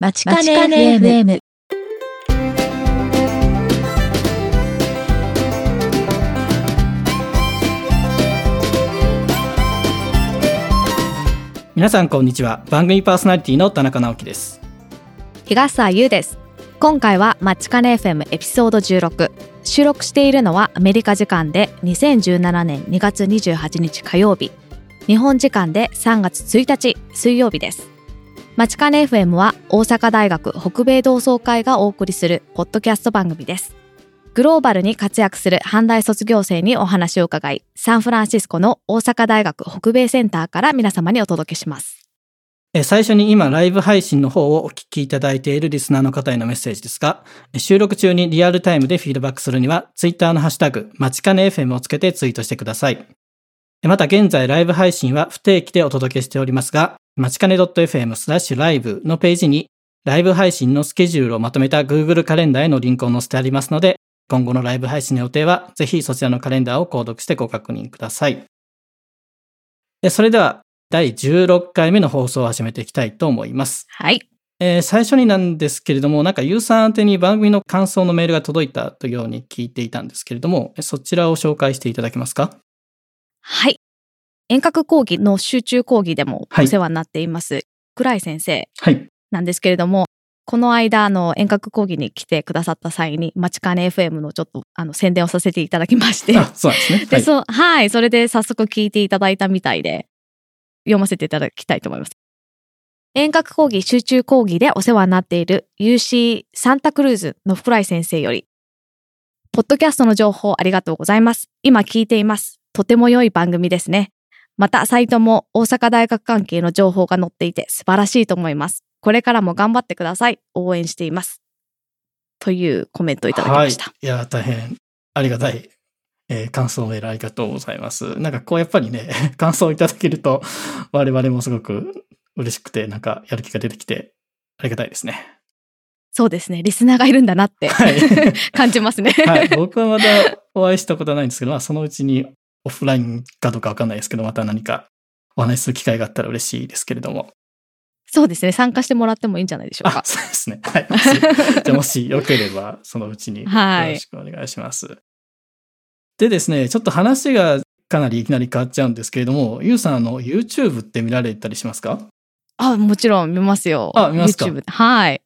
まちかね FM。皆さんこんにちは。番組パーソナリティの田中直樹です。東沢優です。今回はマッチカネ FM エピソード16収録しているのはアメリカ時間で2017年2月28日火曜日。日本時間で3月1日水曜日ですマチカネ FM は大阪大学北米同窓会がお送りするポッドキャスト番組ですグローバルに活躍する阪大卒業生にお話を伺いサンフランシスコの大阪大学北米センターから皆様にお届けします最初に今ライブ配信の方をお聞きいただいているリスナーの方へのメッセージですが、収録中にリアルタイムでフィードバックするには、ツイッターのハッシュタグ、まちかね FM をつけてツイートしてください。また現在ライブ配信は不定期でお届けしておりますが、まちかね .fm スラッシュライブのページに、ライブ配信のスケジュールをまとめた Google カレンダーへのリンクを載せてありますので、今後のライブ配信の予定は、ぜひそちらのカレンダーを購読してご確認ください。それでは、第16回目の放送を始めていきたいと思います。はいえー最初になんですけれども、なんかユーザー宛てに番組の感想のメールが届いたというように聞いていたんですけれども、そちらを紹介していただけますか？はい。遠隔講義の集中講義でもはいお世話になっています、倉井先生はい。なんですけれども、この間、あの、遠隔講義に来てくださった際に、マチカネ FM のちょっと、あの、宣伝をさせていただきまして、あ、そうですね。で、はい。そう、はい、それで早速聞いていただいたみたいで、読ませていただきたいと思います。遠隔講義集中講義でお世話になっている UC サンタクルーズの福来先生より、ポッドキャストの情報ありがとうございます。今聞いています。とても良い番組ですね。また、サイトも大阪大学関係の情報が載っていて素晴らしいと思います。これからも頑張ってください。応援しています。というコメントをいただきました。はい。いや、大変ありがたい、えー感想メールありがとうございます。なんかこうやっぱりね、感想をいただけると、我々もすごく嬉しくて、なんかやる気が出てきて、ありがたいですね。そうですね。リスナーがいるんだなって、はい。感じますね。はい。僕はまだお会いしたことはないんですけど、まあそのうちにオフラインかどうかわかんないですけど、また何かお話しする機会があったら嬉しいですけれども。そうですね。参加してもらってもいいんじゃないでしょうあか、。そうですね。はい。じゃあもしよければ、そのうちによはいろしくお願いします。でですね、ちょっと話がかなりいきなり変わっちゃうんですけれども、ゆうさん、あの、YouTube って見られたりしますか？あ、もちろん見ますよ。あ見ますか？YouTube ではい。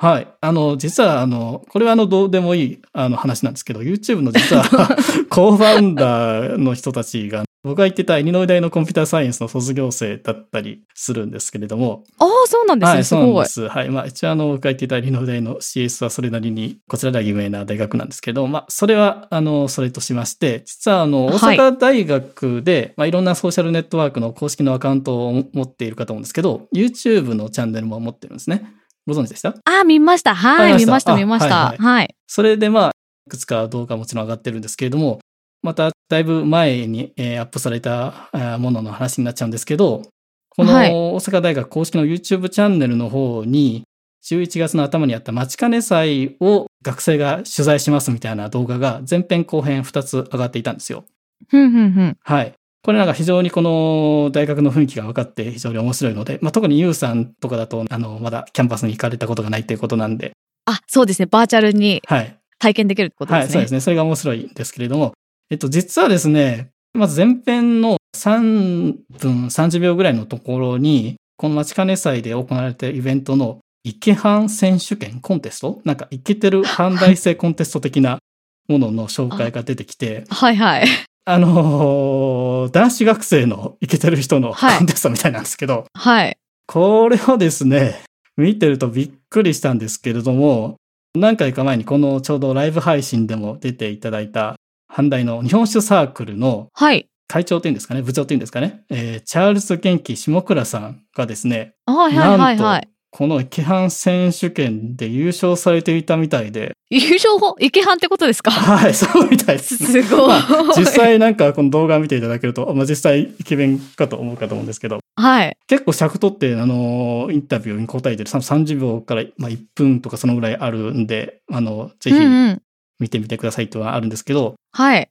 はい。あの、実は、あの、これはあの、どうでもいい、あの、話なんですけど、YouTube の実は、コーファウンダーの人たちが、僕が行ってたイリノイ大のコンピューターサイエンスの卒業生だったりするんですけれども、ああ、そうなんですね。はい、すごいそうなんで。す。はい。まあ、一応、あの、僕が行っていたリノ大の CS はそれなりに、こちらでは有名な大学なんですけど、まあ、それは、あの、それとしまして、実は、あの、大はい阪大学で、まあ、いろんなソーシャルネットワークの公式のアカウントを持っているかと思うんですけど、YouTube のチャンネルも持ってるんですね。ご存知でした？あ、見ました。はい。あ見ました見ました、はい。それで、まあ、いくつか動画もちろん上がってるんですけれども、また、だいぶ前に、えーアップされたものの話になっちゃうんですけど、このはい大阪大学公式の YouTube チャンネルの方に、11月の頭にあったまちかね祭を学生が取材しますみたいな動画が前編後編2つ上がっていたんですよ。ふんふんふん。はい。これなんか非常にこの大学の雰囲気が分かって非常に面白いので、まあ、特にユウさんとかだと、あの、まだキャンパスに行かれたことがないということなんで、あ、そうですね。バーチャルにはい。体験できるってことはい、ですね。そうですね。それが面白いんですけれども、えっと、実はですね、まず前編の3分30秒ぐらいのところに、この待ちかね祭で行われているイベントのイケハン選手権コンテストなんかイケてる阪大生コンテスト的なものの紹介が出てきて、はいはい。あのー男子学生のイケてる人のコはいンテストみたいなんですけど、はい。これをですね、見てるとびっくりしたんですけれども、何回か前にこのちょうどライブ配信でも出ていただいた、阪大の日本酒サークルのはい。会長っていうんですかね、部長っていうんですかね、えーチャールズ元気下倉さんがですね、はいはいはいはなんい。この池半選手権で優勝されていたみたいで、優勝法、池半ってことですか？はい、そうみたいですね、すごい。まあ実際なんかこの動画を見ていただけると、まあ、実際イケメンかと思うかと思うんですけど、はい。結構尺取って、あの、インタビューに答えてる30秒から、まあ、1分とかそのぐらいあるんで、あの、ぜひうんうん。見てみてくださいとはあるんですけど、はい。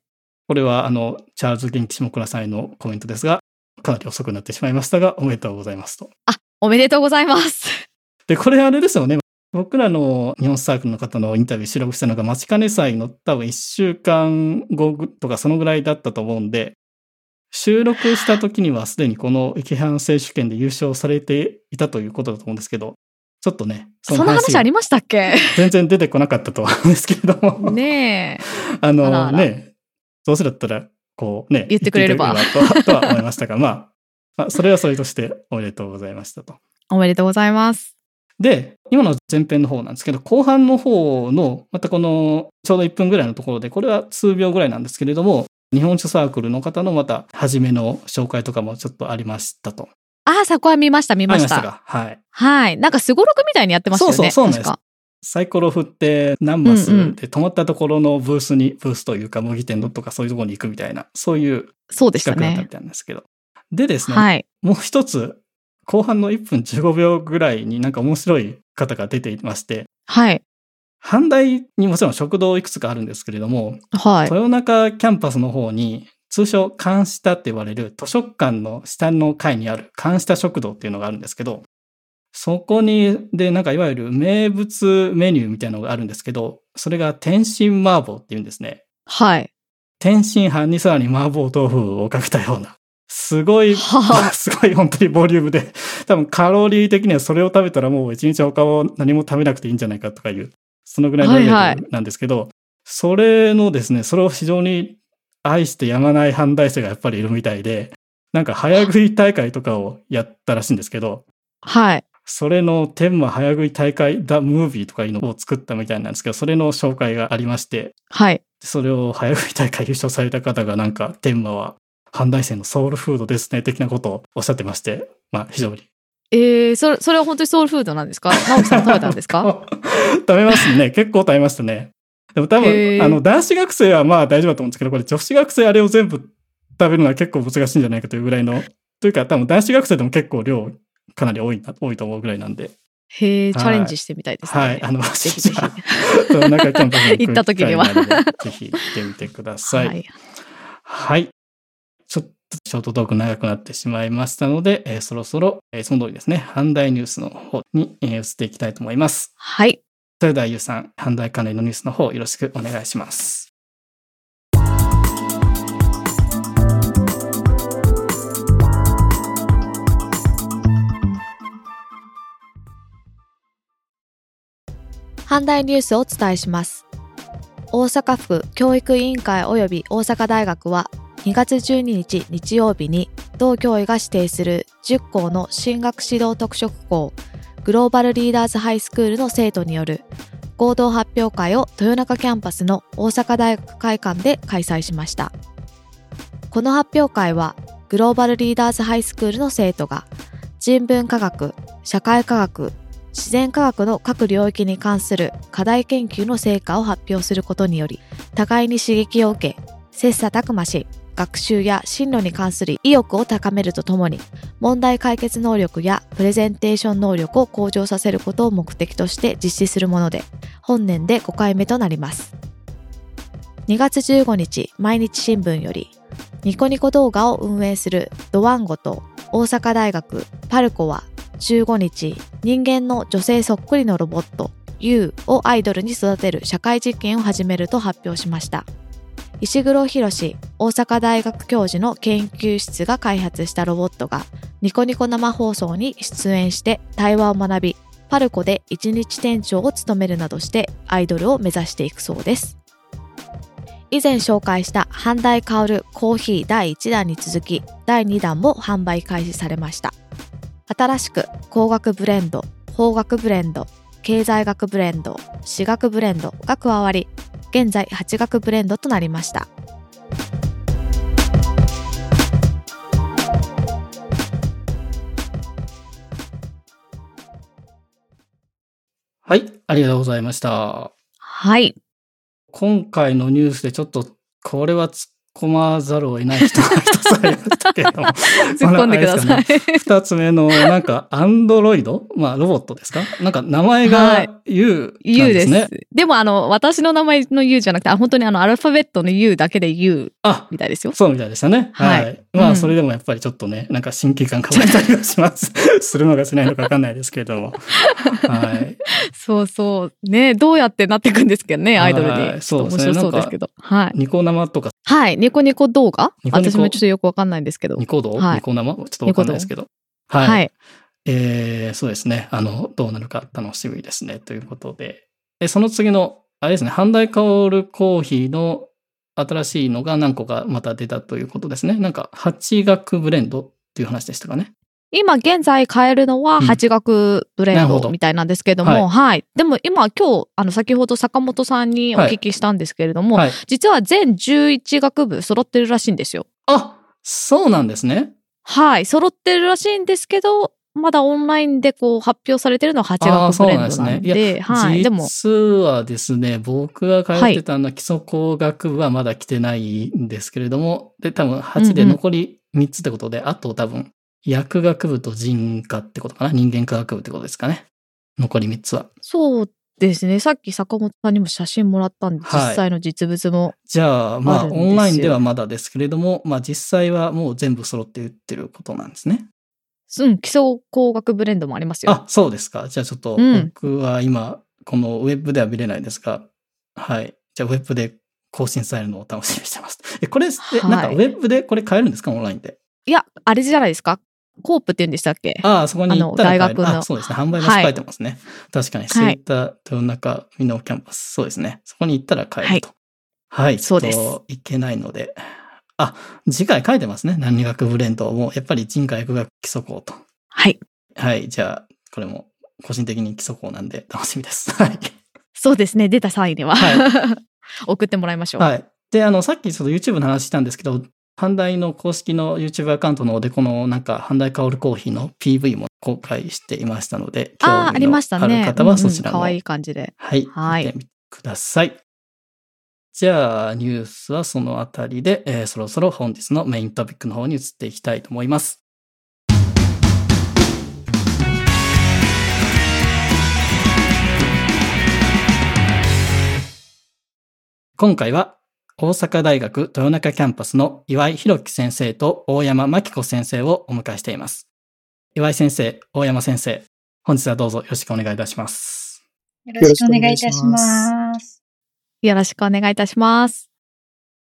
これは、あの、チャールズ・元気下倉さんへのコメントですが、かなり遅くなってしまいましたが、おめでとうございますと。あ、おめでとうございます。で、これあれですよね。僕らの日本サークルの方のインタビュー収録したのが、待ちかね祭の多分1週間後とかそのぐらいだったと思うんで、収録した時にはすでにこの駅販選手権で優勝されていたということだと思うんですけど、ちょっとね、その話ありましたっけ？全然出てこなかったと思うんですけれども。ねえ。あのあらあらね、どうせだったら、こうね、言ってくれれば言ってくれればととは思いましたが、まあ、まあ、それはそれとしておめでとうございましたと。おめでとうございます。で、今の前編の方なんですけど、後半の方の、またこの、ちょうど1分ぐらいのところで、これは数秒ぐらいなんですけれども、日本酒サークルの方のまた、初めの紹介とかもちょっとありましたと。ああ、そこは見ました、見ました。したか？はい。はい。なんかすごろくみたいにやってましたよね。そうそうそうなんですサイコロ振って何マスうんうんで止まったところのブースに、ブースというか模擬店とかそういうところに行くみたいな、そういう企画だったみ。たいなんですけど。でですね、はい。もう一つ、後半の1分15秒ぐらいになんか面白い方が出ていまして、はい。阪大にもちろん食堂いくつかあるんですけれども、はい。豊中キャンパスの方に、通称、監下って言われる図書館の下の階にある監下食堂っていうのがあるんですけど、そこに、で、なんかいわゆる名物メニューみたいなのがあるんですけど、それが天津麻婆っていうんですね。はい。天津飯にさらに麻婆豆腐をかけたような。すごい、はあ すごい本当にボリュームで、多分カロリー的にはそれを食べたらもう一日他を何も食べなくていいんじゃないかとかいう、そのぐらいのレベはいはルなんですけど、それのですね、それを非常に愛してやまない反対生がやっぱりいるみたいで、なんか早食い大会とかをやったらしいんですけど、はい。それの天満早食い大会ダムービーとかいうのを作ったみたいなんですけど、それの紹介がありまして、はい。それを早食い大会優勝された方がなんか天満は阪大生のソウルフードですね、的なことをおっしゃってまして、まあ非常に。えー、それ、それは本当にソウルフードなんですか？直樹さん食べたんですか？食べましたね。結構食べましたね。でも多へ分、ーあの、男子学生はまあ大丈夫だと思うんですけど、これ女子学生あれを全部食べるのは結構難しいんじゃないかというぐらいの、というか多分男子学生でも結構量かなり多いな、多いと思うぐらいなんで。へえ、チはいャレンジしてみたいですね。はい。あの、ぜひぜひ。行った時にはぜひ行ってみてください。はい。はい。ショートトーク長くなってしまいましたので、えーそろそろ、えーその通りですね、阪大ニュースの方に、えー移っていきたいと思います。はい。それではゆうさん、阪大関連のニュースの方よろしくお願いします。阪大ニュースをお伝えします。大阪府教育委員会及び大阪大学は2月12日日曜日に同教委が指定する10校の進学指導特色校グローバルリーダーズハイスクールの生徒による合同発表会を豊中キャンパスの大阪大学会館で開催しました。この発表会はグローバルリーダーズハイスクールの生徒が人文科学、社会科学、自然科学の各領域に関する課題研究の成果を発表することにより互いに刺激を受け切磋琢磨し学習や進路に関する意欲を高めるとともに問題解決能力やプレゼンテーション能力を向上させることを目的として実施するもので本年で5回目となります。2月15日毎日新聞よりニコニコ動画を運営するドワンゴと大阪大学パルコは15日人間の女性そっくりのロボット U をアイドルに育てる社会実験を始めると発表しました。石黒博大阪大学教授の研究室が開発したロボットがニコニコ生放送に出演して対話を学びパルコで一日店長を務めるなどしてアイドルを目指していくそうです。以前紹介した阪大香るコーヒー第1弾に続き第2弾も販売開始されました。新しく工学ブレンド、法学ブレンド、経済学ブレンド、私学ブレンドが加わり、現在8学ブレンドとなりました。はい。ありがとうございました。はい。今回のニュースでちょっと、これは突っ込まざるを得ない人が 一つありましたけれども。突っ込んでください。二つ目の、なんか、アンドロイド？まあ、ロボットですか？なんか、名前がはい U なんゆうですす。でね。でもあの、私の名前の U じゃなくて、あ本当にあの、アルファベットの U だけで U あ、みたいですよ。そうみたいでしたね。はいはい。まあ、うんそれでもやっぱりちょっとね、なんか親近感変わったりはします。するのかしないのかわかんないですけれども。はい。そうそう。ねどうやってなっていくんですけどね、アイドルはに。いそう面白そうですけど。はい。ニコ生とか、はい。ニコニコ動画？私もちょっとよくわかんないんですけど。ニコ動、はいニコ生？ちょっとわかんないですけど。はい。はい。えー、そうですね。あの、どうなるか楽しみですね。ということで。で、その次の、あれですね、半大香るコーヒーの新しいのが何個かまた出たということですね。なんか、八学ブレンドっていう話でしたかね。今現在買えるのはうん八学ブレンドみたいなんですけども、はい。でも今今日、あの先ほど坂本さんにお聞きしたんですけれども、はい。実は全11学部揃ってるらしいんですよ。あ、そうなんですね。はい。揃ってるらしいんですけど、まだオンラインでこう発表されてるのは八あー学ブレンドなんそうなんですで、ねはい。でも、実はですね、僕が通ってたのは基礎工学部はまだ来てないんですけれども、で、多分8でうんうん残り3つってことで、あと多分薬学部と人科ってことかな？人間科学部ってことですかね？残り3つは。そうですね。さっき坂本さんにも写真もらったんで、はい実際の実物も。じゃあ、まあ、オンラインではまだですけれども、まあ、実際はもう全部揃って売ってることなんですね。うん、基礎工学ブレンドもありますよ。あ、そうですか。じゃあちょっとうん僕は今、このウェブでは見れないですが、はい。じゃあウェブで更新されるのを楽しみにしてます。え、これ、えはいなんかウェブでこれ買えるんですか？オンラインで。いや、あれじゃないですか？コープって言うんでしたっけ？ああ、そこに行ったら買える。あの大学のあ、そうですね。販売場所書いてますね。確かに、スイはいッター、豊中、ミノキャンパス。そうですね。そこに行ったら買えると。はい。そうです行けないので。あ、次回書いてますね。何学ブレンドも、やっぱり人科薬学基礎校と。はい。はい。じゃあ、これも個人的に基礎校なんで楽しみです。はい。そうですね。出た際には。は 送ってもらいましょう。はい。で、あの、さっきちょっと YouTube の話したんですけど、阪大の公式の YouTube アカウントの方で、このなんか、阪大香るコーヒーの PV も公開していましたので、興味の。ある方はそちらも、可愛い感じで。はい、はい見てみてください。じゃあ、ニュースはそのあたりで、えーそろそろ本日のメイントピックの方に移っていきたいと思います。今回は大阪大学豊中キャンパスの岩井弘樹先生と大山真紀子先生をお迎えしています。岩井先生、大山先生、本日はどうぞよろしくお願いいたします。よろしくお願いいたします。よろしくお願いいたします。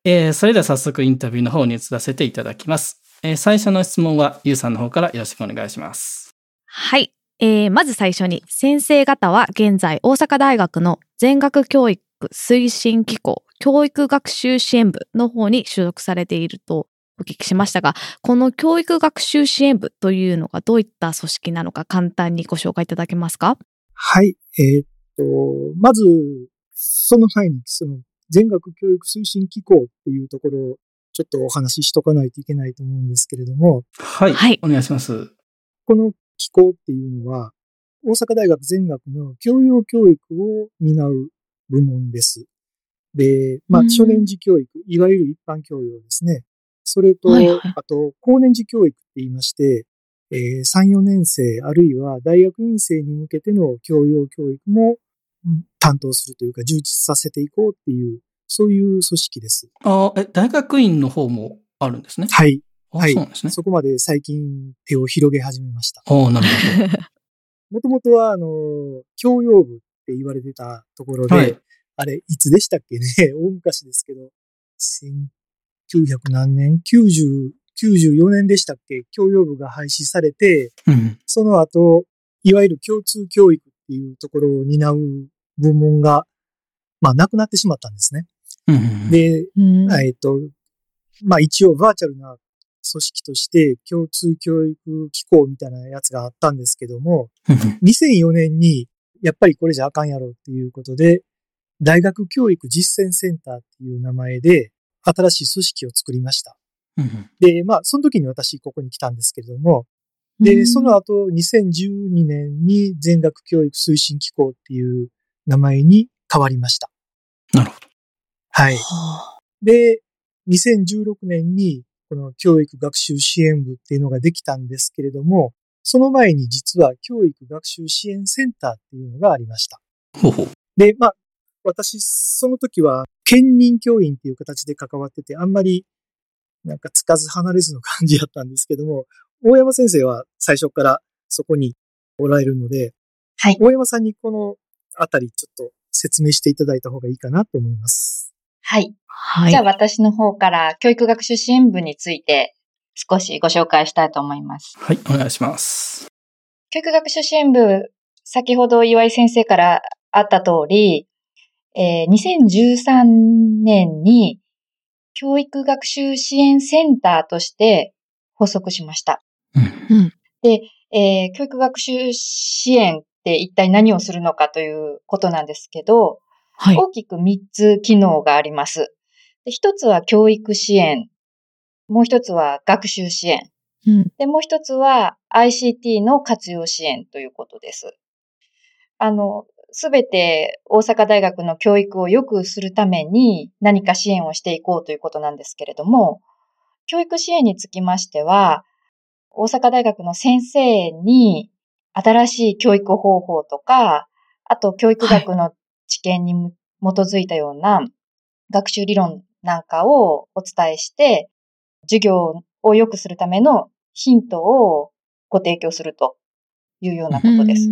えーそれでは早速インタビューの方に移らせていただきます。えー最初の質問はゆうさんの方からよろしくお願いします。はい。えーまず最初に、先生方は現在大阪大学の全学教育推進機構教育学習支援部の方に所属されているとお聞きしましたが、この教育学習支援部というのがどういった組織なのか簡単にご紹介いただけますか？はい。えーっと、まず、その前に、その、全学教育推進機構っていうところを、ちょっとお話ししとかないといけないと思うんですけれども、はい。はいお願いします。この機構っていうのは、大阪大学全学の教養教育を担う部門です。で、まあ、うん初年次教育、いわゆる一般教養ですね。それと、はいはいあと、高年次教育って言いまして、えー3、4年生、あるいは大学院生に向けての教養教育もうん担当するというか、充実させていこうっていう、そういう組織です。あーえ、大学院の方もあるんですね？はい。あはいそうですね。そこまで最近手を広げ始めました。ああ、なるほ もともとは、あの、教養部って言われてたところで、はいあれ、いつでしたっけね？大昔ですけど、1900何年 ?90、94年でしたっけ？教養部が廃止されて、ど。うん。その後、いわゆる共通教育っていうところを担う部門が、まあ、なくなってしまったんですね。うんうん、で、うんえっと、まあ一応バーチャルな組織として共通教育機構みたいなやつがあったんですけども、うん2004年にやっぱりこれじゃあかんやろっていうことで、大学教育実践センターっていう名前で新しい組織を作りました。うんで、まあその時に私ここに来たんですけれども、で、うんその後2012年に全学教育推進機構っていう名前に変わりました。なるほど。はい。はあで、2016年にこの教育学習支援部っていうのができたんですけれども、その前に実は教育学習支援センターっていうのがありました。ほうほう。で、まあ、私、その時は、兼任教員っていう形で関わってて、あんまり、なんかつかず離れずの感じだったんですけども、大山先生は最初からそこにおられるので、はい。大山さんにこのあたりちょっと説明していただいた方がいいかなと思います。はい。はい。じゃあ私の方から教育学習支援部について少しご紹介したいと思います。はい、お願いします。教育学習支援部、先ほど岩井先生からあった通り、えー2013年に教育学習支援センターとして発足しました。うん。えー教育学習支援って一体何をするのかということなんですけど、はい。大きく3つ機能があります。で一つは教育支援。もう一つは学習支援。うん。で、もう一つは ICT の活用支援ということです。あの、すべて大阪大学の教育を良くするために何か支援をしていこうということなんですけれども、教育支援につきましては、大阪大学の先生に新しい教育方法とか、あと教育学の知見に基づいたような学習理論なんかをお伝えして、授業を良くするためのヒントをご提供するというようなことです。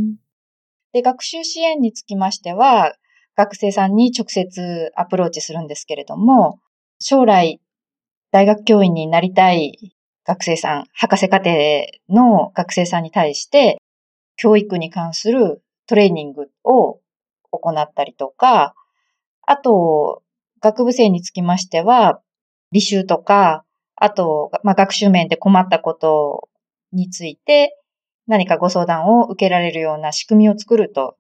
で、学習支援につきましては、学生さんに直接アプローチするんですけれども、将来大学教員になりたい学生さん、博士課程の学生さんに対して、教育に関するトレーニングを行ったりとか、あと、学部生につきましては、履修とか、あと、まあ、学習面で困ったことについて、何かご相談を受けられるような仕組みを作ると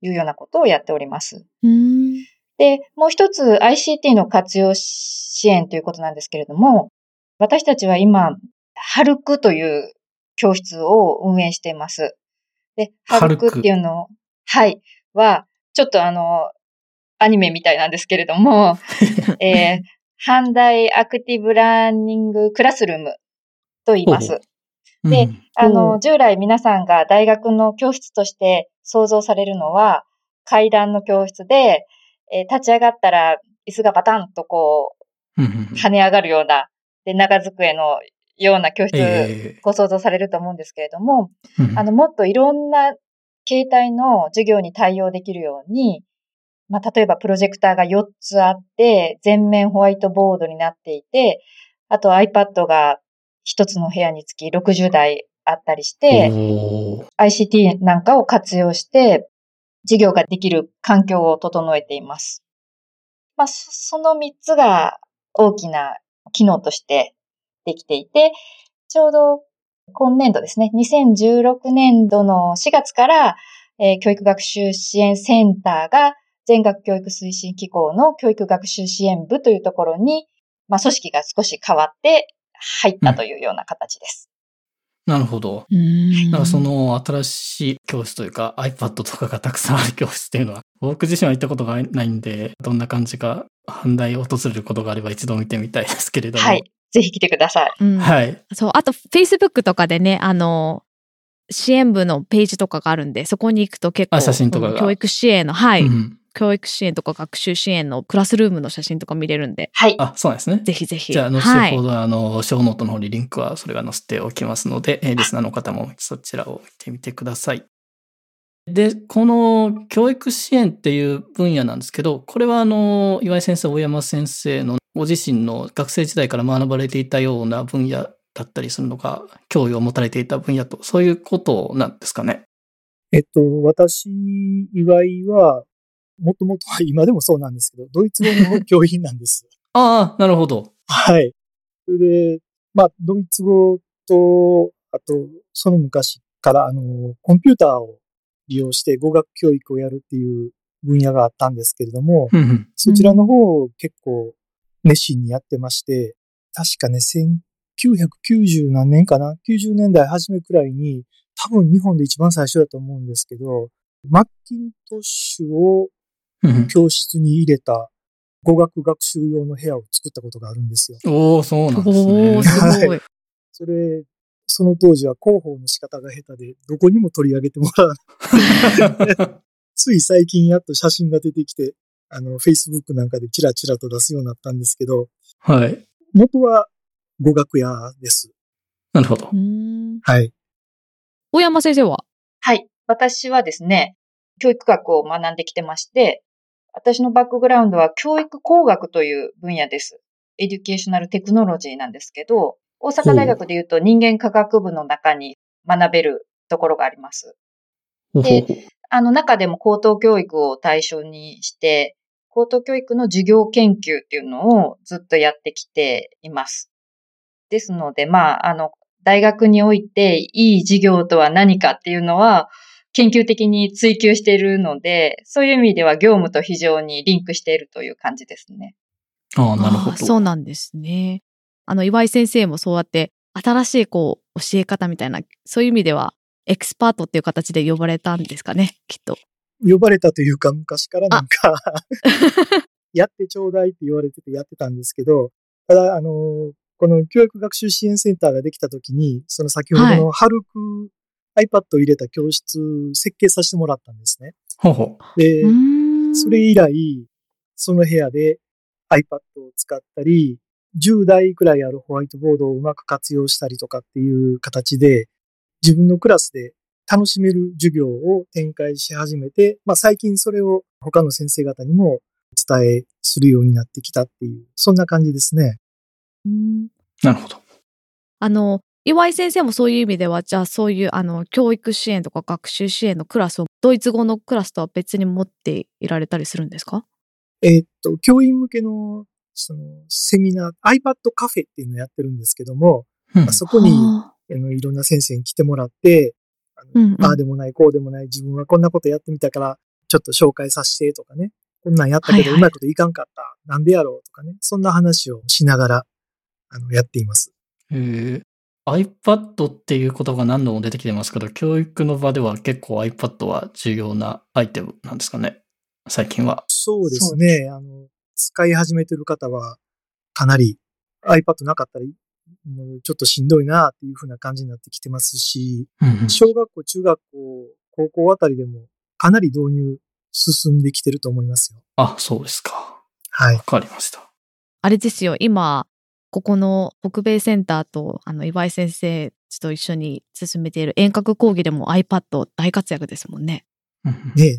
いうようなことをやっております。うん。で、もう一つ ICT の活用支援ということなんですけれども、私たちは今、ハルクという教室を運営しています。で、ハルクっていうのを、はい、は、ちょっとあの、アニメみたいなんですけれども、えー、阪大アクティブラーニングクラスルームと言います。でうん。あおの、従来皆さんが大学の教室として想像されるのは、階段の教室で、えー立ち上がったら椅子がバタンとこう跳ね上がるような、で、長机のような教室、えご想像されると思うんですけれども、あの、もっといろんな形態の授業に対応できるように、まあ、例えばプロジェクターが4つあって、全面ホワイトボードになっていて、あと iPad が1つの部屋につき60台あったりして、ICT なんかを活用して、授業ができる環境を整えています。まあ、そその3つが大きな機能としてできていて、ちょうど今年度ですね、2016年度の4月から、えー教育学習支援センターが全学教育推進機構の教育学習支援部というところに、まあ、組織が少し変わって入ったというような形です。なるほど。うんなんかその新しい教室というか iPad とかがたくさんある教室っていうのは僕自身は行ったことがないんでどんな感じか反対を訪れることがあれば一度見てみたいですけれども。はい。ぜひ来てください。うんはい。そう、あと、Facebook とかでね、あの、支援部のページとかがあるんで、そこに行くと結構、あ写真とか教育支援の、はい、うん教育支援とか学習支援のクラスルームの写真とか見れるんで、はい。あ、そうなんですね。ぜひぜひ。じゃあ、後はいほど、あの、ショーノートの方にリンクは、それが載せておきますので、えーリスナーの方もそちらを見てみてください。で、この教育支援っていう分野なんですけど、これはあの、岩井先生、大山先生のご自身の学生時代から学ばれていたような分野だったりするのが、興味を持たれていた分野と、そういうことなんですかね？えっと、私、岩井は、もともとは今でもそうなんですけど、ドイツ語の教員なんです。ああ、なるほど。はい。それで、まあ、ドイツ語と、あと、その昔から、あの、コンピューターを利用して語学教育をやるっていう分野があったんですけれども、うんうんそちらの方を結構熱心にやってまして、確かね、1990何年かな ?90 年代初めくらいに、多分日本で一番最初だと思うんですけど、マッキントッシュを教室に入れた語学学習用の部屋を作ったことがあるんですよ。おー、そうなんですね。おー、すごい。それ、その当時は広報の仕方が下手で、どこにも取り上げてもらわない。つい最近やっと写真が出てきて、あの、Facebook なんかでチラチラと出すようになったんですけど、はい。元は語学屋です。なるほどはい。大山先生は？はい。私はですね、教育学を学んできてまして、私のバックグラウンドは教育工学という分野です。 educational technology なんですけど、大阪大学で言うと人間科学部の中に学べるところがあります。ほうほうほうあの中でも高等教育を対象にして、高等教育の授業研究っていうのをずっとやってきています。ですので、まあ、あの、大学においていい授業とは何かっていうのは、研究的に追求しているので、そういう意味では業務と非常にリンクしているという感じですね。ああ、なるほど。そうなんですね。あの、岩井先生もそうやって、新しいこう、教え方みたいな、そういう意味では、エキスパートっていう形で呼ばれたんですかね、きっと。呼ばれたというか、昔からなんか、やってちょうだいって言われててやってたんですけど、ただ、あの、この教育学習支援センターができたときに、その先ほどのハルク iPad を入れた教室設計させてもらったんですね。ほうほで、うーんそれ以来、その部屋で iPad を使ったり、10台くらいあるホワイトボードをうまく活用したりとかっていう形で、自分のクラスで楽しめる授業を展開し始めて、まあ最近それを他の先生方にもお伝えするようになってきたっていう、そんな感じですね。うんう。なるほど。あの、岩井先生もそういう意味では、じゃあそういう、あの、教育支援とか学習支援のクラスを、ドイツ語のクラスとは別に持っていられたりするんですか？えーっと、教員向けの、その、セミナー、iPad カフェっていうのをやってるんですけども、うんまあそこに、はああの、いろんな先生に来てもらって、あのうんうんああでもない、こうでもない、自分はこんなことやってみたから、ちょっと紹介させてとかね。こんなんやったけど、はいはいうまいこといかんかった。なんでやろうとかね。そんな話をしながら、あの、やっています。えー iPad っていうことが何度も出てきてますけど、教育の場では結構 iPad は重要なアイテムなんですかね？最近は。そうですね。あの、使い始めてる方は、かなり iPad なかったら、もうちょっとしんどいなっていうふうな感じになってきてますし、うんうん小学校、中学校、高校あたりでもかなり導入進んできてると思いますよ。あ、そうですか。はいわ。かりました。あれですよ、今、ここの北米センターと、あの、岩井先生と一緒に進めている遠隔講義でも iPad 大活躍ですもんね。ね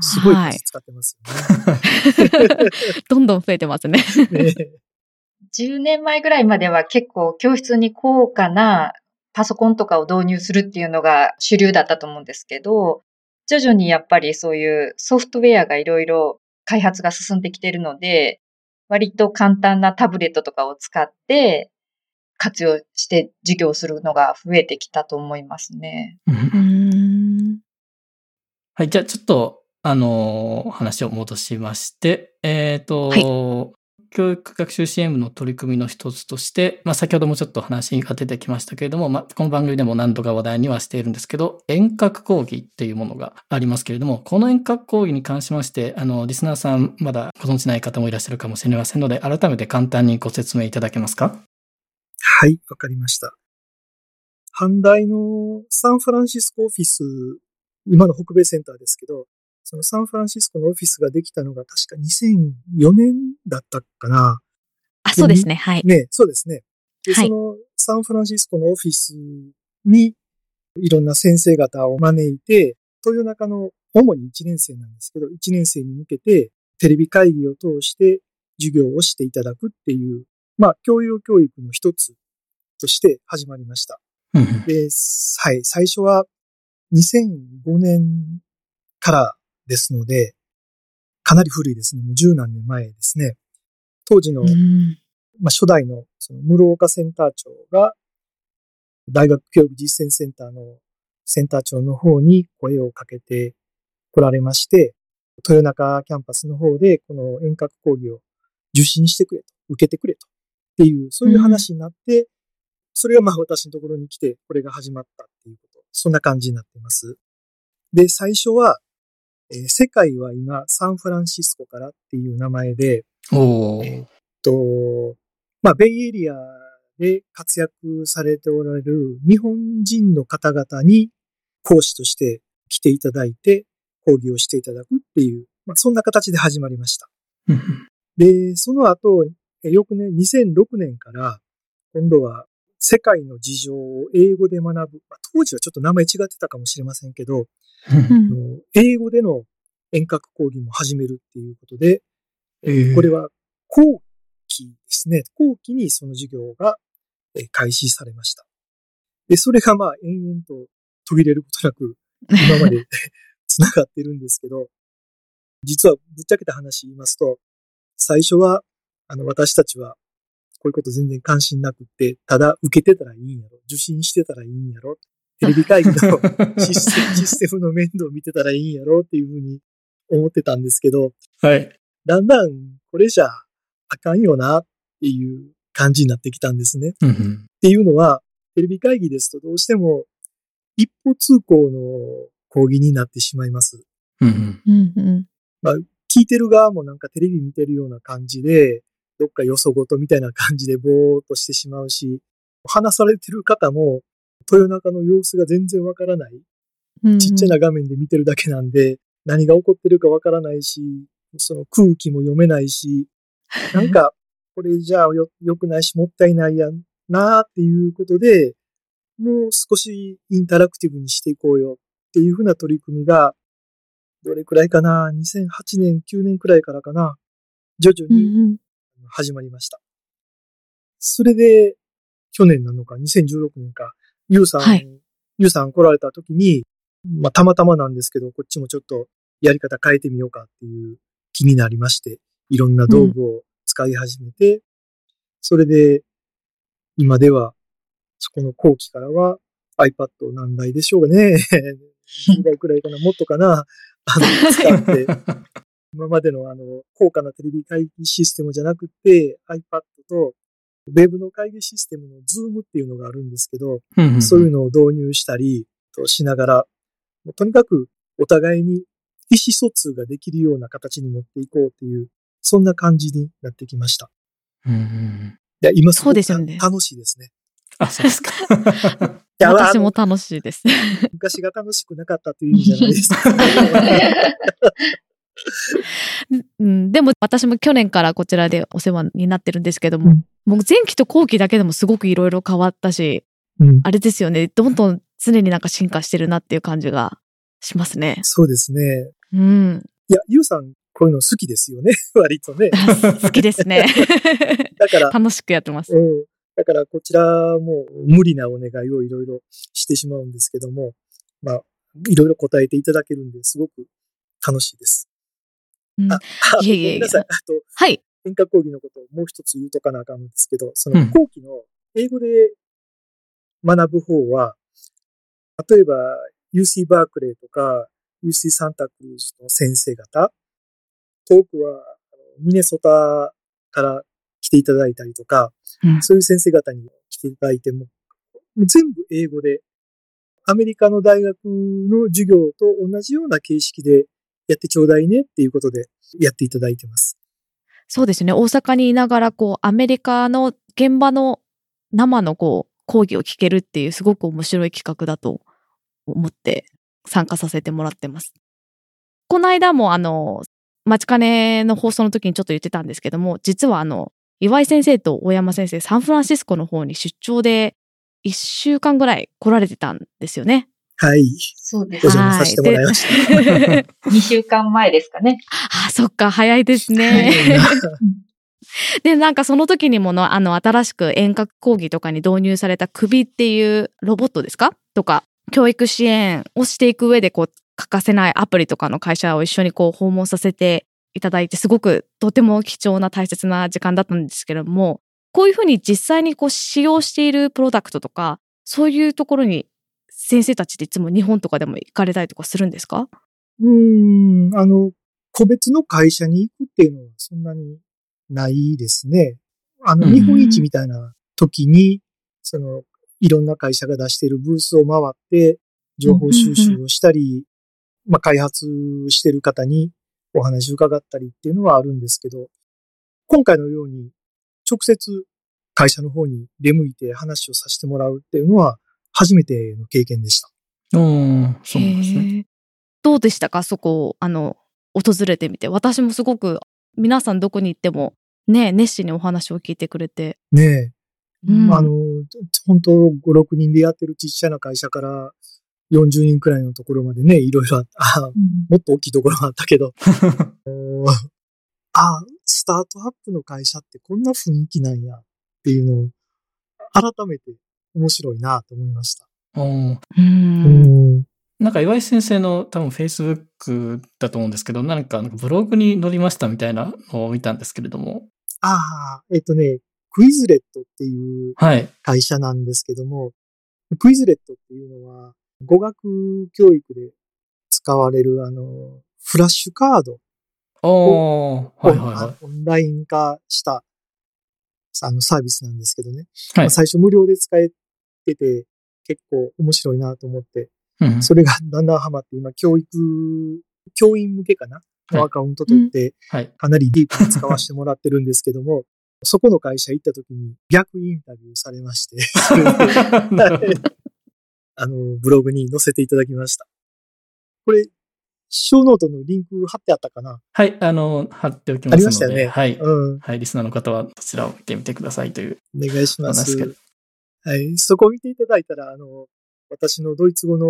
すごい数使ってます どんどん増えてますね。よね。ねえ10年前ぐらいまでは結構教室に高価なパソコンとかを導入するっていうのが主流だったと思うんですけど、徐々にやっぱりそういうソフトウェアがいろいろ開発が進んできているので、割と簡単なタブレットとかを使って活用して授業するのが増えてきたと思いますね。はい、じゃあちょっと、あのー話を戻しまして、えっ、と、は教育学習支援部の取り組みの一つとして、まあ、先ほどもちょっと話が出てきましたけれども、まあ、この番組でも何度か話題にはしているんですけど、遠隔講義っていうものがありますけれども、この遠隔講義に関しまして、あの、リスナーさんまだご存知ない方もいらっしゃるかもしれませんので、改めて簡単にご説明いただけますか？はい、わかりました。阪大のサンフランシスコオフィス、今の北米センターですけど、そのサンフランシスコのオフィスができたのが確か2004年だったかな。あ、そうですね。はい。ね、そうですね。で、はいそのサンフランシスコのオフィスにいろんな先生方を招いて、豊中の主に1年生なんですけど、1年生に向けてテレビ会議を通して授業をしていただくっていう、まあ、教養教育の一つとして始まりました。うんうんで、はい、最初は2005年からですので、かなり古いですね。もう十何年前ですね。当時の、うんまあ、初代のその室岡センター長が、大学教育実践センターのセンター長の方に声をかけて来られまして、豊中キャンパスの方でこの遠隔講義を受信してくれと、受けてくれと。っていう、そういう話になって、それがまあ私のところに来て、これが始まったっていうこと。そんな感じになっています。で、最初は、えー世界は今サンフランシスコからっていう名前で、おえーっと、まあ、ベイエリアで活躍されておられる日本人の方々に講師として来ていただいて講義をしていただくっていう、まあ、そんな形で始まりました。で、その後、え翌年2006年から今度は世界の事情を英語で学ぶ。まあ、当時はちょっと名前違ってたかもしれませんけど、英語での遠隔講義も始めるっていうことで、えーこれは後期ですね。後期にその授業がえー開始されました。で、それがまあ延々と途切れることなく今まで 繋がってるんですけど、実はぶっちゃけた話言いますと、最初は、あの、私たちは、こういうこと全然関心なくって、ただ受けてたらいいんやろ、受信してたらいいんやろ、テレビ会議の システムシステムの面倒を見てたらいいんやろっていうふうに思ってたんですけど、はい。だんだんこれじゃあかんよなっていう感じになってきたんですね。うんっていうのは、テレビ会議ですとどうしても一歩通行の講義になってしまいます。うんうんうんうん聞いてる側もなんかテレビ見てるような感じで、どっかよそごとみたいな感じでぼーっとしてしまうし、話されてる方も豊中の様子が全然わからない。うんちっちゃな画面で見てるだけなんで、何が起こってるかわからないし、その空気も読めないし、なんか、これじゃあよ、良くないし、もったいないやんなーっていうことで、もう少しインタラクティブにしていこうよっていうふうな取り組みが、どれくらいかな ?2008 年、9年くらいからかな徐々うんにうん始まりました。それで、去年なのか、2016年か、ゆうさん、はいゆうさん来られた時に、まあ、たまたまなんですけど、こっちもちょっとやり方変えてみようかっていう気になりまして、いろんな道具を使い始めて、それで、今では、そこの後期からは iPad 何台でしょうかね。何台くらいかな、もっとかな、あの、使って、今までのあの、高価なテレビ会議システムじゃなくて、iPad と、ウェブの会議システムの Zoom っていうのがあるんですけど、うんうんそういうのを導入したりとしながら、もうとにかくお互いに意思疎通ができるような形に持っていこうっていう、そんな感じになってきました。うんうんいや、今そうですよねごく楽しいですね。あ、そうですか。私も楽しいです。昔が楽しくなかったという意味じゃないです。うん、でも私も去年からこちらでお世話になってるんですけども、うんもう前期と後期だけでもすごくいろいろ変わったし、うん、あれですよね、どんどん常になんか進化してるなっていう感じがしますね。そうですね。うん。いや、ゆうさん、こういうの好きですよね。割とね。好きですね。だから、楽しくやってます。うん。だから、こちらも無理なお願いをいろいろしてしまうんですけども、まあ、いろいろ答えていただけるんですごく楽しいです。うんああいえいえいえごめんなさい。あと、はい。演歌講義のことをもう一つ言うとかなあかんんですけど、そうんの後期の英語で学ぶ方は、例えば UC バークレーとか UC サンタクルーズの先生方、遠くはミネソタから来ていただいたりとか、うんそういう先生方に来ていただいても、全部英語で、アメリカの大学の授業と同じような形式でやってちょうだいねっていうことでやっていただいてます。そうですね。大阪にいながら、こう、アメリカの現場の生のこう、講義を聞けるっていうすごく面白い企画だと思って参加させてもらってます。この間もあの、待ちかねの放送の時にちょっと言ってたんですけども、実はあの、岩井先生と大山先生、サンフランシスコの方に出張で1週間ぐらい来られてたんですよね。はい。そうですお。邪魔させてもらいました。で 2週間前ですかね。あ、そっか、早いですね。で、なんかその時にもの、あの、新しく遠隔講義とかに導入された首っていうロボットですか？とか、教育支援をしていく上で、こう、欠かせないアプリとかの会社を一緒にこう訪問させていただいて、すごくとても貴重な大切な時間だったんですけれども、こういうふうに実際にこう使用しているプロダクトとか、そういうところに先生たちっていつも日本とかでも行かれたりとかするんですか？うーん、あの、個別の会社に行くっていうのはそんなにないですね。あの、うん日本一みたいな時に、その、いろんな会社が出しているブースを回って、情報収集をしたり、まあ、開発してる方にお話を伺ったりっていうのはあるんですけど、今回のように直接会社の方に出向いて話をさせてもらうっていうのは初めての経験でした。うん、そうなんですね。どうでしたか？そこを、あの、訪れてみて。私もすごく、皆さんどこに行っても、ね、熱心にお話を聞いてくれて。ねえ。うんあの、本当5、6人でやってるちっちゃな会社から40人くらいのところまでね、いろいろああもっと大きいところもあったけど、あ、スタートアップの会社ってこんな雰囲気なんやっていうのを改めて面白いなと思いました。うん。なんか岩井先生の多分 Facebook だと思うんですけど、なんかブログに載りましたみたいなのを見たんですけれども。ああ、えっとね、クイズレットっていうはい。会社なんですけども、クイズレットっていうのは語学教育で使われるあの、フラッシュカードおー、はいはいはオンライン化したあのサービスなんですけどね。い。はいまあ。最初無料で使えてて結構面白いなと思って、うんそれが だんだんハマって今教育、教員向けかな？のアカウント取ってはい。かなりディープに使わせてもらってるんですけども、そこの会社行った時に逆インタビューされまして、あの、ブログに載せていただきました。これ、ショーノートのリンク貼ってあったかな？はい。あの、貼っておきあますので。りましたよね。はい。うん。はい。リスナーの方はそちらを見てみてくださいというお願いします。はい。そこを見ていただいたら、あの、私のドイツ語の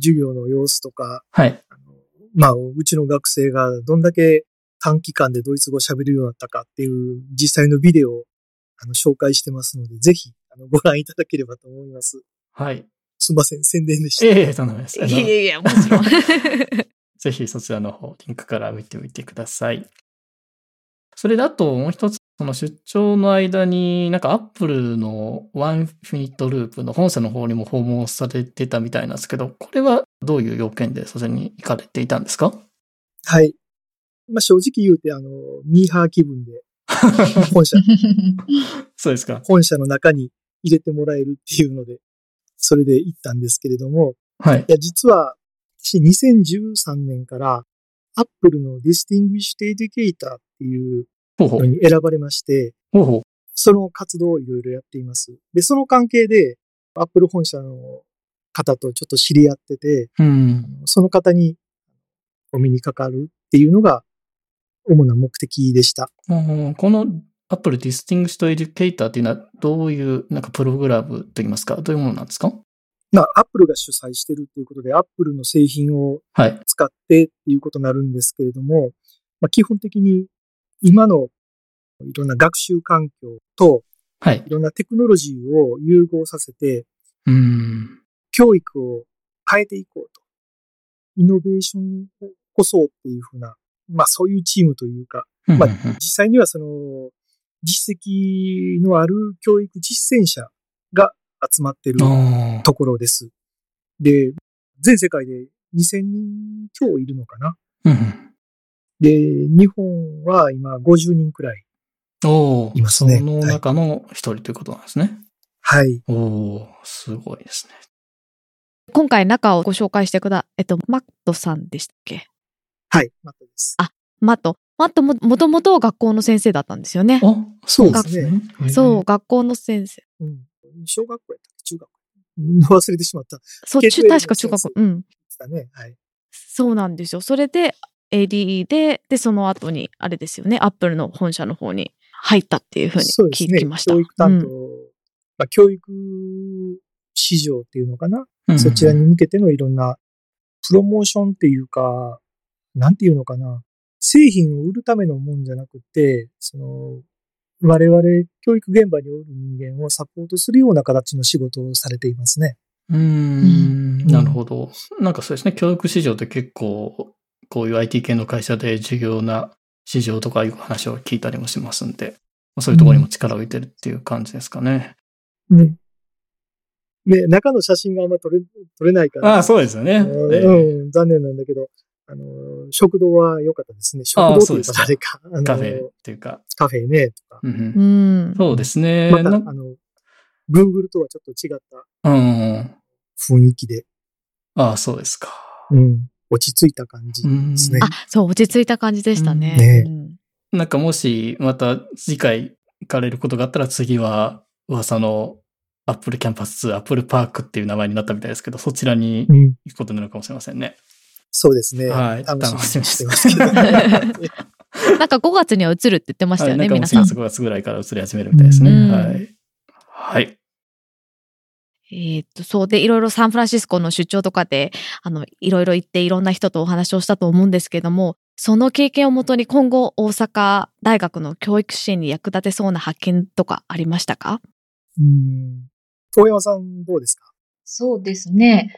授業の様子とか、はい。あのまあ、うちの学生がどんだけ短期間でドイツ語を喋るようになったかっていう実際のビデオをあの紹介してますので、ぜひあのご覧いただければと思います。はい。すいません、宣伝でした。ええとんでもないです。あのいやいや、もちろん。ぜひそちらの方、リンクから見てみてください。それであともう一つ、その出張の間に、なんかアップルのワンフィニットループの本社の方にも訪問されてたみたいなんですけど、これはどういう要件でそちらに行かれていたんですか？はい。まあ、正直言うて、あの、ミーハー気分で、本社、そうですか。本社の中に入れてもらえるっていうので、それで行ったんですけれども、はいい。や、実は、私2013年から、アップルの Distinguished Educator っていうほうほう。のに選ばれまして、ほうほう。その活動をいろいろやっています。で、その関係で、アップル本社の方とちょっと知り合ってて、うん。その方にお目にかかるっていうのが主な目的でした。うんこの Apple Distinguished Educator っていうのはどういうなんかプログラムといいますか、どういうものなんですか？まあ、アップルが主催してるっていうことで、アップルの製品をはい。使ってっていうことになるんですけれども、まあ、基本的に今のいろんな学習環境とはいい。ろんなテクノロジーを融合させて、うん。教育を変えていこうと。イノベーションを起こそうっていうふうな、まあそういうチームというか、まあ実際にはその実績のある教育実践者が集まってるところです。で、全世界で2000人強いるのかな？うんで、日本は今50人くらい。いますねその中の一人ということなんですね。はい。おおすごいですね。今回中をご紹介してくだ、えっと、マットさんでしたっけ？はい。またです。あマット。マットも、もともと学校の先生だったんですよね。あ、そうですね。そう、学校の先生。うん。小学校やったっけ？中学校うん忘れてしまった。そう、中、ケイトウェルの確か中学校うん。だね。はい。そうなんですよ。それで ADE で、で、その後に、あれですよね、アップルの本社の方に入ったっていうふうに聞そうですね。きました。教育担当、うんまあ、教育市場っていうのかな、うんそちらに向けてのいろんなプロモーションっていうか、なんていうのかな。製品を売るためのもんじゃなくて、その、我々教育現場におる人間をサポートするような形の仕事をされていますね。うーん、なるほど。なんかそうですね、教育市場って結構、こういう IT 系の会社で重要な市場とかいう話を聞いたりもしますんで、まあそういうところにも力を入れてるっていう感じですかね。ね。ね、中の写真があんま撮れ、撮れないから。ああ、そうですよね。うんええうん、残念なんだけど、あの、食堂は良かったですね。食堂というか、そうですかあれか。あのカフェっていうか。カフェね、とか。うんうんうん。そうですね。また、あなの、Google とはちょっと違ったうん。雰囲気で、ああ、そうですか。うん、落ち着いた感じですね。あ、そう、落ち着いた感じでしたね。ねうんなんかもし、また次回行かれることがあったら次は噂のアップルキャンパス2、アップルパークっていう名前になったみたいですけど、そちらにうん。行くことになるかもしれませんね。そうですね。はい楽しみにしてますけど。なんか5月には移るって言ってましたよね、はい、なんかもう4皆さん月。5月ぐらいから移り始めるみたいですね。うんはい。はい。えーっと、そうで、いろいろサンフランシスコの出張とかで、あの、いろいろ行っていろんな人とお話をしたと思うんですけども、その経験をもとに今後大阪大学の教育支援に役立てそうな発見とかありましたか？うん。遠山さんどうですか？そうですね。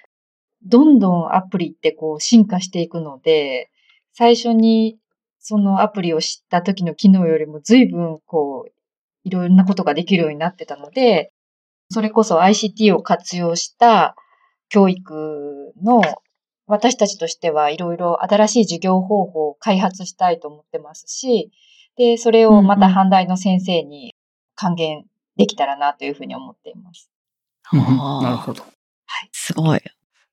どんどんアプリってこう進化していくので、最初にそのアプリを知った時の機能よりも随分こう、いろんなことができるようになってたので、それこそ ICT を活用した教育の私たちとしてはいろいろ新しい授業方法を開発したいと思ってますし、で、それをまた反対の先生に還元できたらなというふうに思っています。うんなるほど。すごい。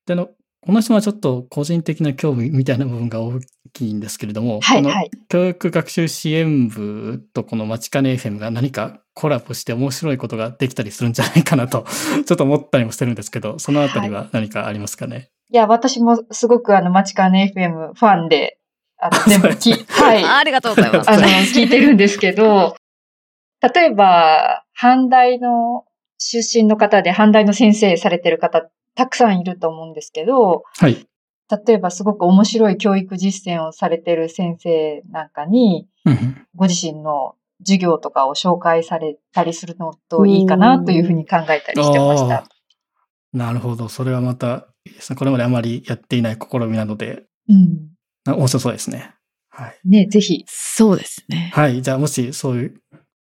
で、あの、この質問はちょっと個人的な興味みたいな部分が大きいんですけれども、このはいはい。教育学習支援部とこの町金 FM が何かコラボして面白いことができたりするんじゃないかなと、ちょっと思ったりもしてるんですけど、そのあたりは何かありますかね、いや、私もすごくあの、街かね FM ファンで、あの、全部き、はい。ありがとうございます。あの、聞いてるんですけど、例えば、阪大の出身の方で、阪大の先生されてる方、たくさんいると思うんですけど、はい。例えばすごく面白い教育実践をされてる先生なんかに、うんご自身の授業とかを紹介されたりするのといいかなというふうに考えたりしてましたなるほど。それはまたいいですね。これまであまりやっていない試みなので、うん。な面白そうですね。はい。ね、ぜひ。そうですね。はい。じゃあ、もしそういう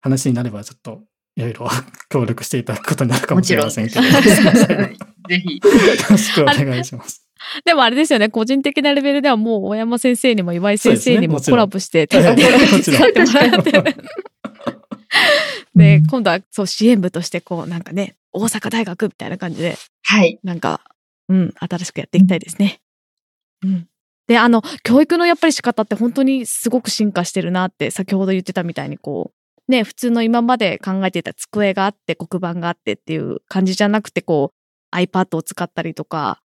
話になれば、ちょっと、いろいろ 協力していただくことになるかもしれませんけど。ぜひ。ろしくお願いします。でもあれですよね、個人的なレベルではもう大山先生にも岩井先生にもコラボして、手ってもらって。で、今度はそう支援部としてこうなんかね、大阪大学みたいな感じで、はい。なんか、うん、新しくやっていきたいですね。うん。で、あの、教育のやっぱり仕方って本当にすごく進化してるなって、先ほど言ってたみたいにこう、ね、普通の今まで考えてた机があって黒板があってっていう感じじゃなくて、こう、iPad を使ったりとか、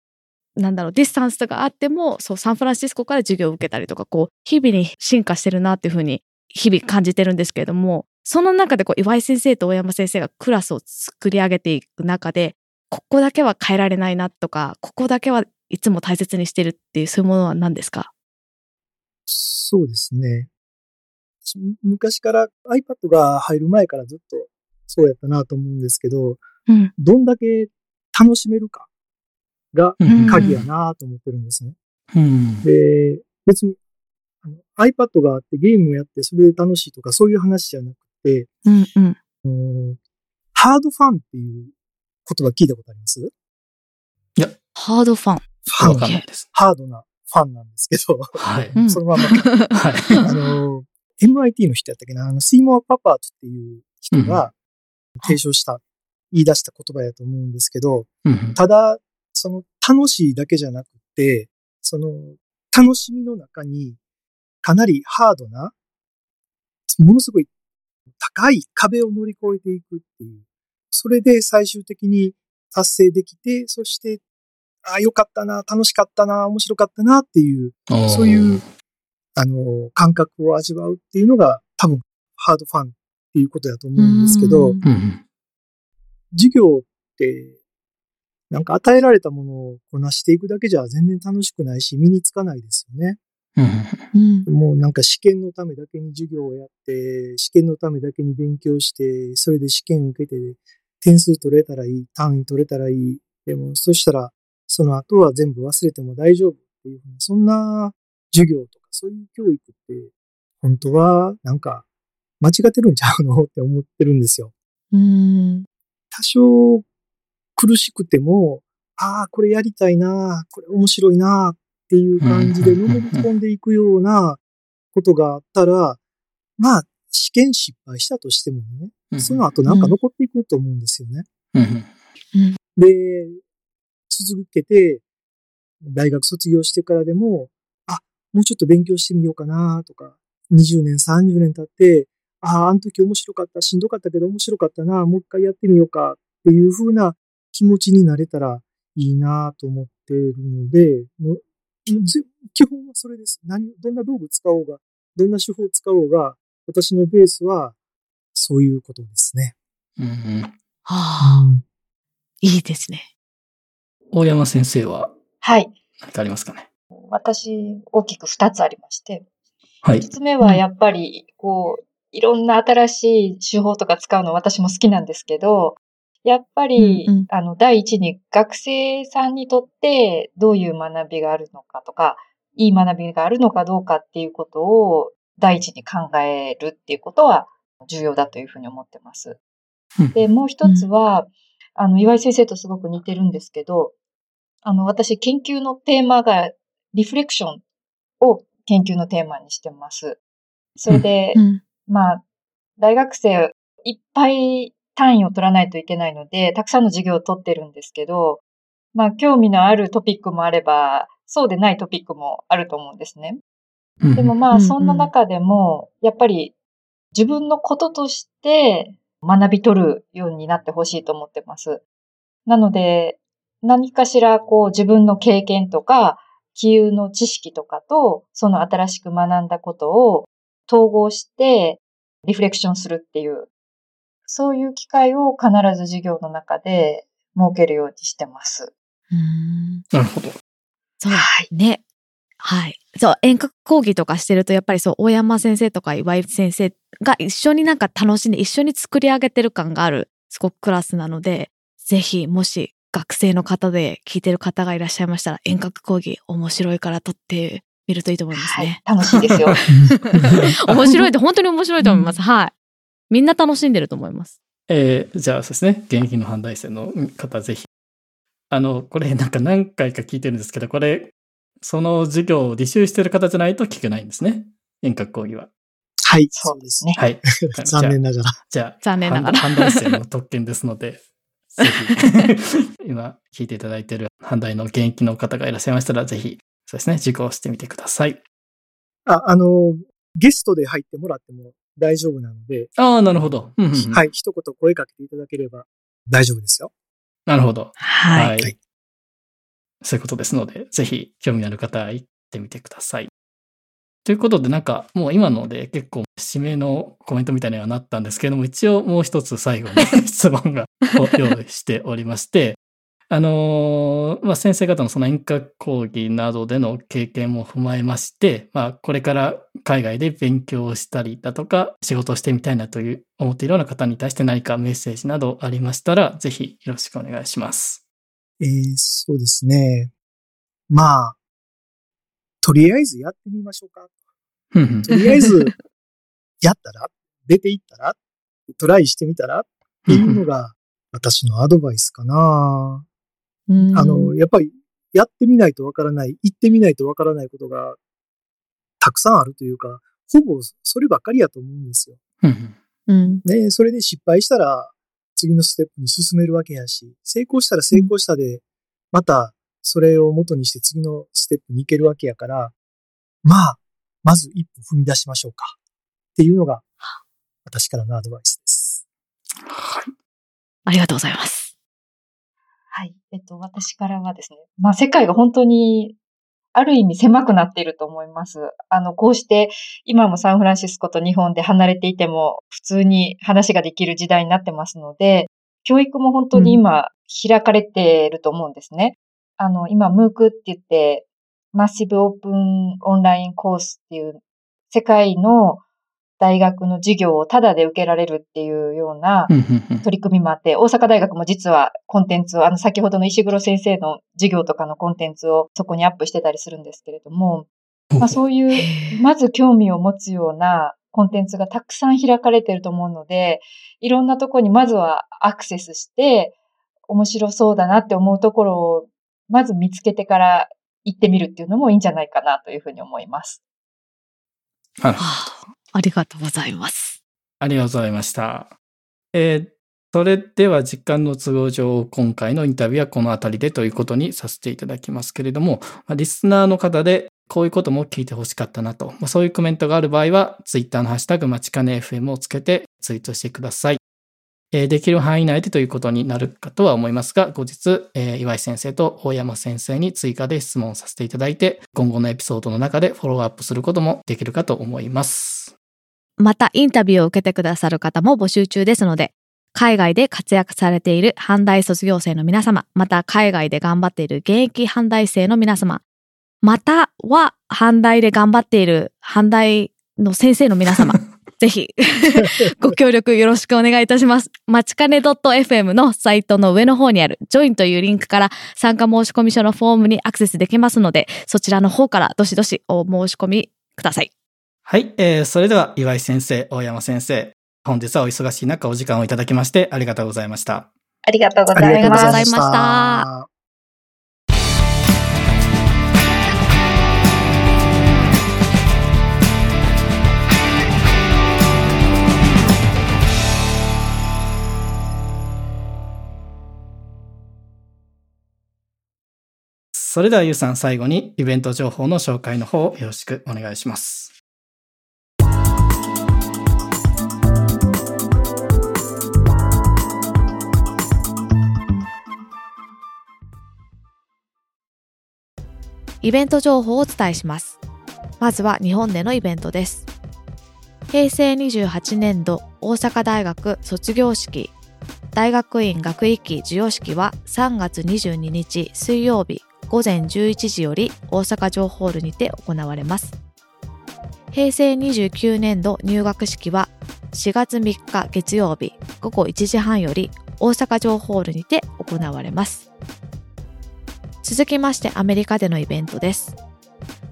なんだろう、ディスタンスがあっても、そう、サンフランシスコから授業を受けたりとか、こう、日々に進化してるなっていうふうに、日々感じてるんですけれども、その中でこう、岩井先生と大山先生がクラスを作り上げていく中で、ここだけは変えられないなとか、ここだけはいつも大切にしてるっていう、そういうものは何ですか？そうですね。私昔から iPad が入る前からずっとそうやったなと思うんですけど、うん。どんだけ楽しめるかがうん鍵やなと思ってるんですね。うん。で、別にあの iPad があってゲームをやってそれで楽しいとかそういう話じゃなくて、うんうん。あのハードファンっていう言葉聞いたことあります？ハードファン。ファンわかんないです。ハードなファンなんですけど、はい。うん そのまま。はい。あの、MIT の人やったっけな、あの、シーモア・パパートっていう人が提唱した、言い出した言葉やと思うんですけど、うんただ、その楽しいだけじゃなくて、その楽しみの中にかなりハードな、ものすごい高い壁を乗り越えていくっていう。それで最終的に達成できて、そして、ああ、よかったな、楽しかったな、面白かったなっていう、そういう、あの、感覚を味わうっていうのが多分ハードファンっていうことだと思うんですけど。授業って、なんか与えられたものをこなしていくだけじゃ全然楽しくないし、身につかないですよね。もうなんか試験のためだけに授業をやって、試験のためだけに勉強して、それで試験を受けて、点数取れたらいい、単位取れたらいい。でも、そしたら、その後は全部忘れても大丈夫っていうふうな、そんな授業とか、そういう教育って、本当はなんか間違ってるんちゃうの？って思ってるんですよ。うん。多少苦しくても、ああ、これやりたいな、これ面白いなっていう感じでのめり込んでいくようなことがあったら、まあ、試験失敗したとしてもね、うんその後なんか残っていくと思うんですよね。うんで、続けて、大学卒業してからでも、あ、もうちょっと勉強してみようかなとか、20年、30年経って、ああ、あの時面白かった、しんどかったけど面白かったな、もう一回やってみようかっていう風な気持ちになれたらいいなと思っているので、もうぜ基本はそれです。何、どんな道具使おうが、どんな手法使おうが、私のベースはそういうことですね。うんうんはあ、いいですね。大山先生ははい。何かありますかね？私、大きく二つありまして。はい。一つ目はやっぱり、こう、いろんな新しい手法とか使うの私も好きなんですけど、やっぱり、うんうんあの、第一に学生さんにとってどういう学びがあるのかとか、いい学びがあるのかどうかっていうことを第一に考えるっていうことは重要だというふうに思ってます。うんで、もう一つは、あの、岩井先生とすごく似てるんですけど、あの、私、研究のテーマが、リフレクションを研究のテーマにしてます。それで、うん。まあ、大学生いっぱい単位を取らないといけないので、たくさんの授業を取ってるんですけど、まあ、興味のあるトピックもあれば、そうでないトピックもあると思うんですね。うんでもまあ、そんな中でも、やっぱり自分のこととして学び取るようになってほしいと思ってます。なので、何かしらこう自分の経験とか、気有の知識とかと、その新しく学んだことを統合してリフレクションするっていう、そういう機会を必ず授業の中で設けるようにしてます。うんなるほど。そうはい。ね。はい。そう、遠隔講義とかしてると、やっぱりそう、大山先生とか岩井先生が一緒になんか楽しんで、一緒に作り上げてる感がある、すごくクラスなので、ぜひ、もし学生の方で聞いてる方がいらっしゃいましたら、遠隔講義面白いから撮ってみるといいと思いますはいね。。楽しいですよ。面白いって、本当に面白いと思います。はい。みんな楽しんでると思います。えーじゃあそうですね、現役の阪大生の方ぜひ。あの、これなんか何回か聞いてるんですけど、これ、その授業を履修してる方じゃないと聞けないんですね。遠隔講義は。はい、そそううですね。はい。残念ながら。じゃあ、残念ながら阪阪大生の特権ですので、ぜひ、今聞いていただいている阪大の現役の方がいらっしゃいましたら、ぜひ、そうですね、受講してみてください。あ、あの、ゲストで入ってもらっても大丈夫なので、ああ、なるほど。うんうんうんはい、一言声かけていただければ大丈夫ですよ。なるほど。はい。はい。はいそういうことですので、ぜひ興味のある方は行ってみてください。ということで、なんかもう今ので結構指名のコメントみたいにはなったんですけれども、一応もう一つ最後に 質問が用意しておりまして、あのーまあ、先生方のその遠隔講義などでの経験も踏まえまして、まあ、これから海外で勉強をしたりだとか、仕事をしてみたいなという思っているような方に対して何かメッセージなどありましたら、ぜひよろしくお願いします。えー、そうですね。まあ、とりあえずやってみましょうか。とりあえず、やったら？出ていったら？トライしてみたら？っていうのが私のアドバイスかな。うん。あの、やっぱりやってみないとわからない、行ってみないとわからないことがたくさんあるというか、ほぼそればっかりやと思うんですよ。ね、それで失敗したら次のステップに進めるわけやし、成功したら成功したで、またそれを元にして次のステップに行けるわけやから、まあ、まず一歩踏み出しましょうか。っていうのが私からのアドバイスです。はい。ありがとうございます。はい。えっと、私からはですね、まあ世界が本当に、ある意味狭くなっていると思います。あの、こうして、今もサンフランシスコと日本で離れていても、普通に話ができる時代になってますので、教育も本当に今、開かれていると思うんですね。あの、今、MOOC って言って、マッシブオープンオンラインコースっていう、世界の大学の授業をタダで受けられるっていうような、取り組みもあって、大阪大学も実はコンテンツを、あの先ほどの石黒先生の授業とかのコンテンツをそこにアップしてたりするんですけれども、まあそういう、まず興味を持つようなコンテンツがたくさん開かれてると思うので、いろんなところにまずはアクセスして、面白そうだなって思うところを、まず見つけてから行ってみるっていうのもいいんじゃないかなというふうに思います。はあありがとうございます。ありがとうございました。えーそれでは時間の都合上、今回のインタビューはこの辺りでということにさせていただきますけれども、まあリスナーの方でこういうことも聞いてほしかったなと。まあ、そういうコメントがある場合は、ツイッターのハッシュタグ、まちかね FM をつけてツイートしてください。えーできる範囲内でということになるかとは思いますが、後日、えー岩井先生と大山先生に追加で質問させていただいて、今後のエピソードの中でフォローアップすることもできるかと思います。またインタビューを受けてくださる方も募集中ですので、海外で活躍されている阪大卒業生の皆様、また海外で頑張っている現役阪大生の皆様、または阪大で頑張っている阪大の先生の皆様、ぜひ ご協力よろしくお願いいたします。まちかね .fm のサイトの上の方にある Join というリンクから参加申し込み書のフォームにアクセスできますので、そちらの方からどしどしお申し込みください。はい、えーそれでは岩井先生、大山先生、本日はお忙しい中お時間をいただきましてありがとうございました。ありがとうございましありがとうございましたた。それではゆうさん最後にイベント情報の紹介の方よろしくお願いします。イベント情報をお伝えします。まずは日本でのイベントです。平成28年度大阪大学卒業式大学院学位期授与式は3月22日水曜日午前11時より大阪城ホールにて行われます。平成29年度入学式は4月3日月曜日午後1時半より大阪城ホールにて行われます。続きましてアメリカでのイベントです。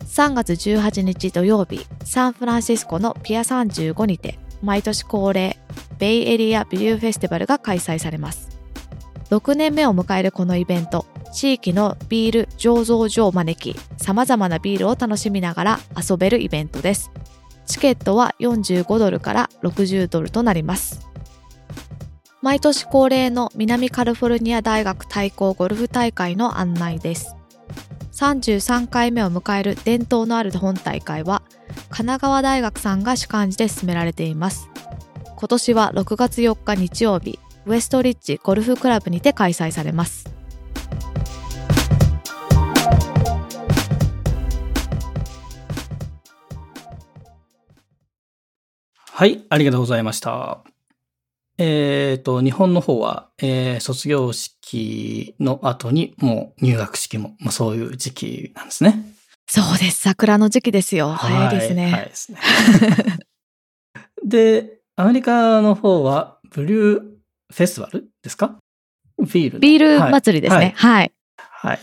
3月18日土曜日、サンフランシスコのピア35にて、毎年恒例、ベイエリアビューフェスティバルが開催されます。6年目を迎えるこのイベント、地域のビール醸造所を招き、様々なビールを楽しみながら遊べるイベントです。チケットは45ドルから60ドルとなります。毎年恒例の南カリフォルニア大学対抗ゴルフ大会の案内です。33回目を迎える伝統のある本大会は神奈川大学さんが主幹事で進められています。今年は6月4日日曜日、ウエストリッジゴルフクラブにて開催されます。はい、ありがとうございました。えっ、と、日本の方は、えー卒業式の後にもう入学式も、まあ、そういう時期なんですね。そうです。桜の時期ですよ。早いですね。はい早いですね。で、アメリカの方は、ブリューフェスティバルですか？ビールの。ビール祭りですね。はい。はい。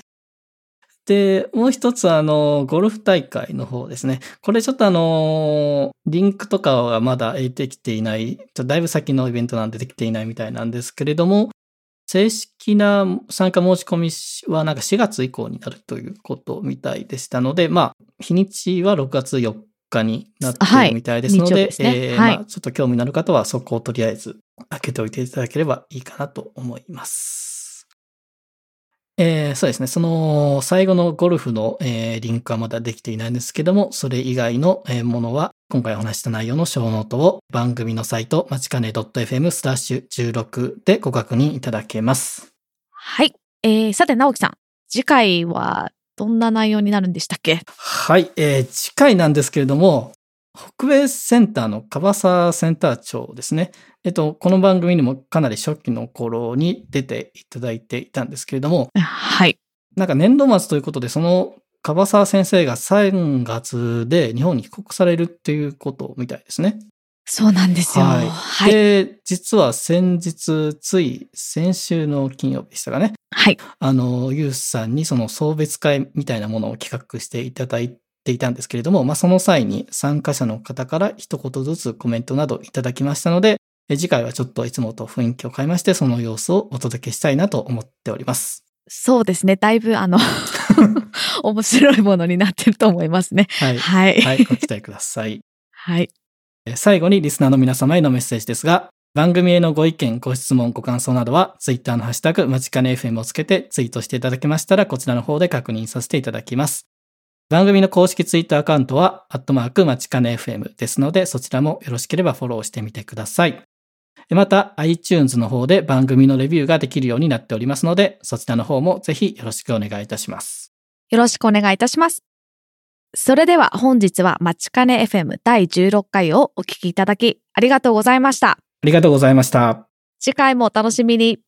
で、もう一つあの、ゴルフ大会の方ですね。これちょっとあの、リンクとかはまだ得てきていない、ちょっとだいぶ先のイベントなんでできていないみたいなんですけれども、正式な参加申し込みはなんか4月以降になるということみたいでしたので、まあ、日にちは6月4日になっているみたいですので、えーはいまあ、ちょっと興味のある方はそこをとりあえず開けておいていただければいいかなと思います。えーそうですね。その最後のゴルフの、えーリンクはまだできていないんですけども、それ以外の、えーものは、今回お話した内容のショウノートを番組のサイト、まちかね .fm スラッシュ16でご確認いただけます。はい。えー、さて、直樹さん。次回はどんな内容になるんでしたっけ？はい、えー次回なんですけれども、北米センターの樺沢センター長ですね。えっと、この番組にもかなり初期の頃に出ていただいていたんですけれども、はい。なんか年度末ということで、その樺沢先生が3月で日本に帰国されるっていうことみたいですね。そうなんですよ。はいはい。で、実は先日、つい先週の金曜日でしたかね。はい。あの、ユースさんにその送別会みたいなものを企画していただいていたんですけれども、まあ、その際に参加者の方から一言ずつコメントなどいただきましたので、え次回はちょっといつもと雰囲気を変えまして、その様子をお届けしたいなと思っております。そうですね。だいぶ、あの、面白いものになってると思いますね。はい。はい。はい、ご期待ください。はい。えー最後にリスナーの皆様へのメッセージですが、番組へのご意見、ご質問、ご感想などは、ツイッターのハッシュタグ、まちかね FM をつけてツイートしていただけましたら、こちらの方で確認させていただきます。番組の公式ツイッターアカウントは、アットマークまちかね FM ですので、そちらもよろしければフォローしてみてください。また、iTunes の方で番組のレビューができるようになっておりますので、そちらの方もぜひよろしくお願いいたします。よろしくお願いいたします。それでは本日はまちかね FM 第16回をお聞きいただきありがとうございました。ありがとうございました。次回もお楽しみに。